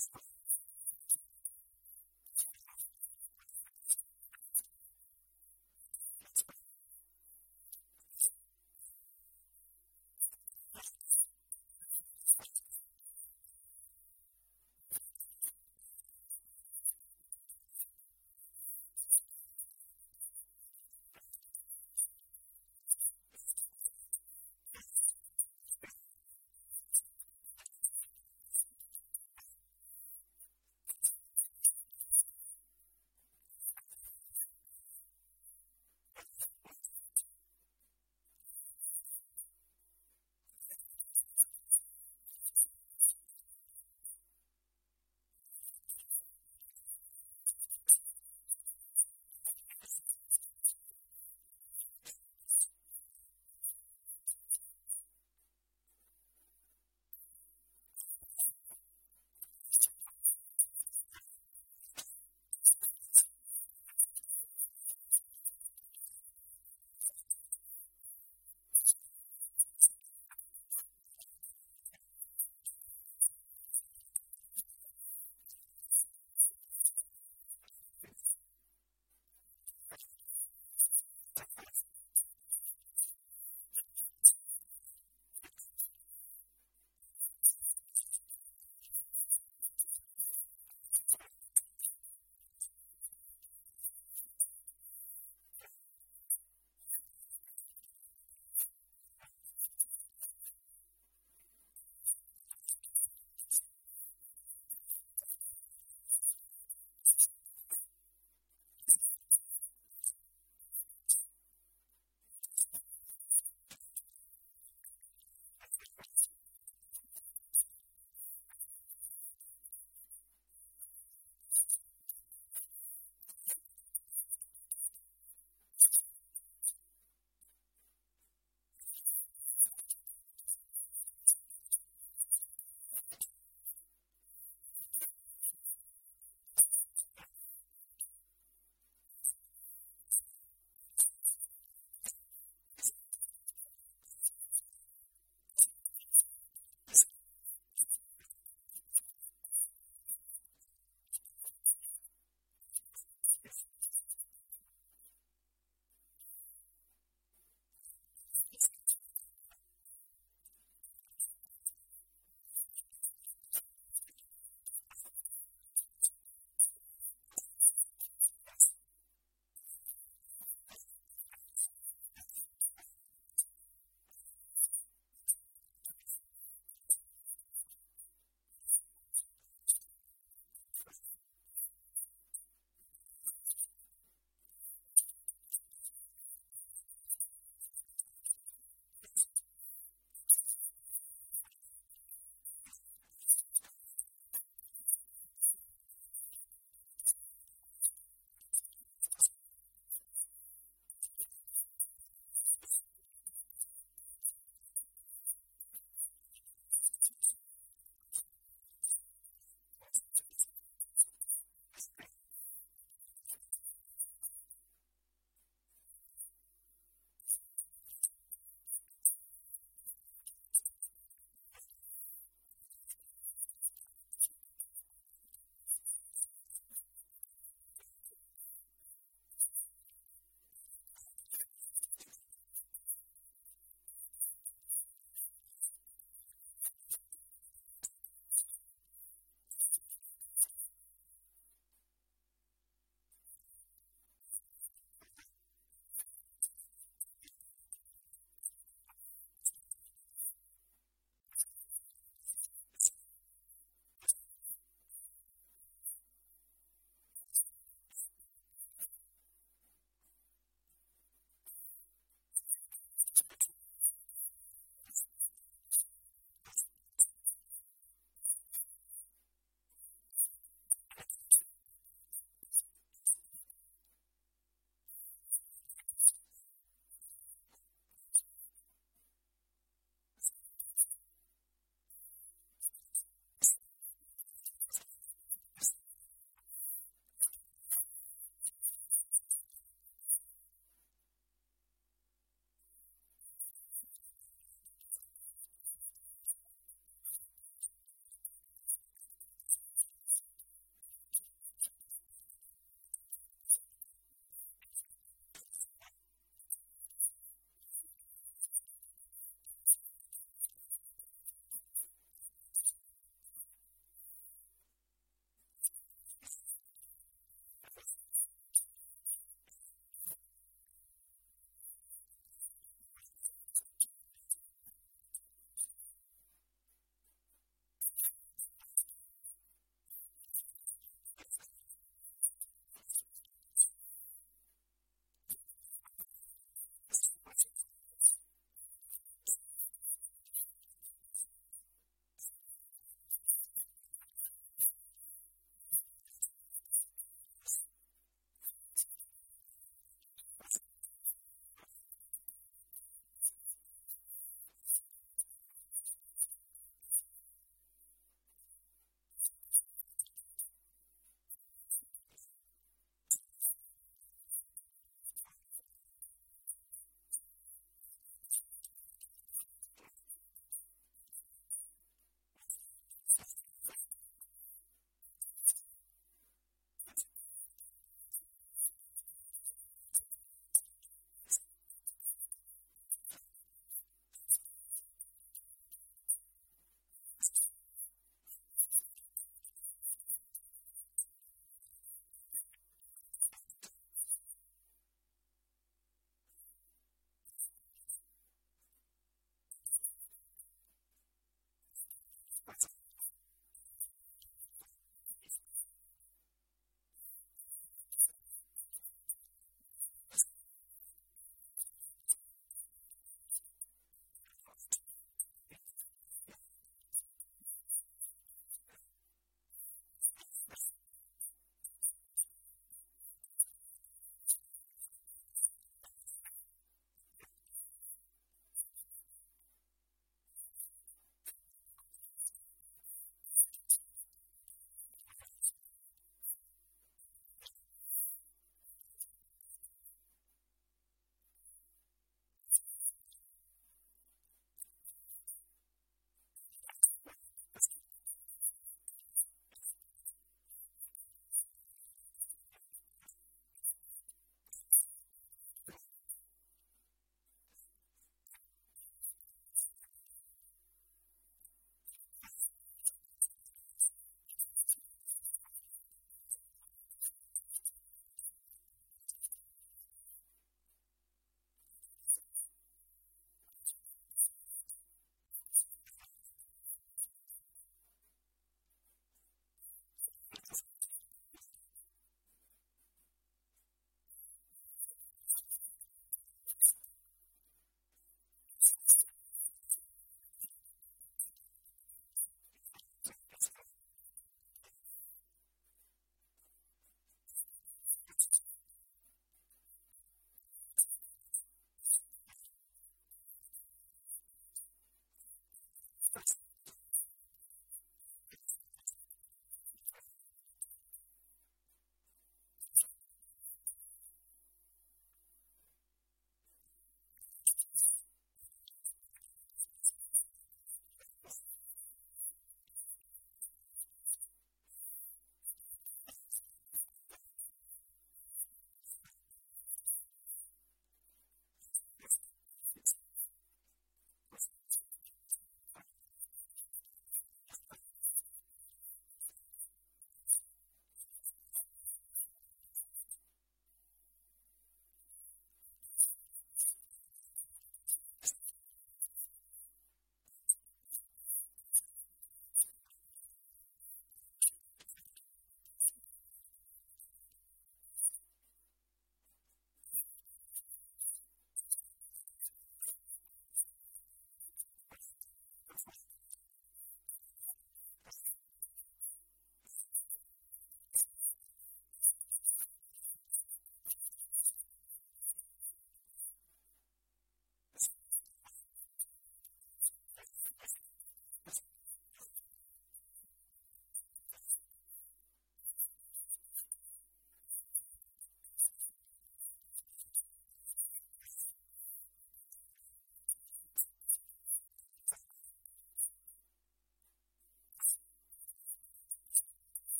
Christ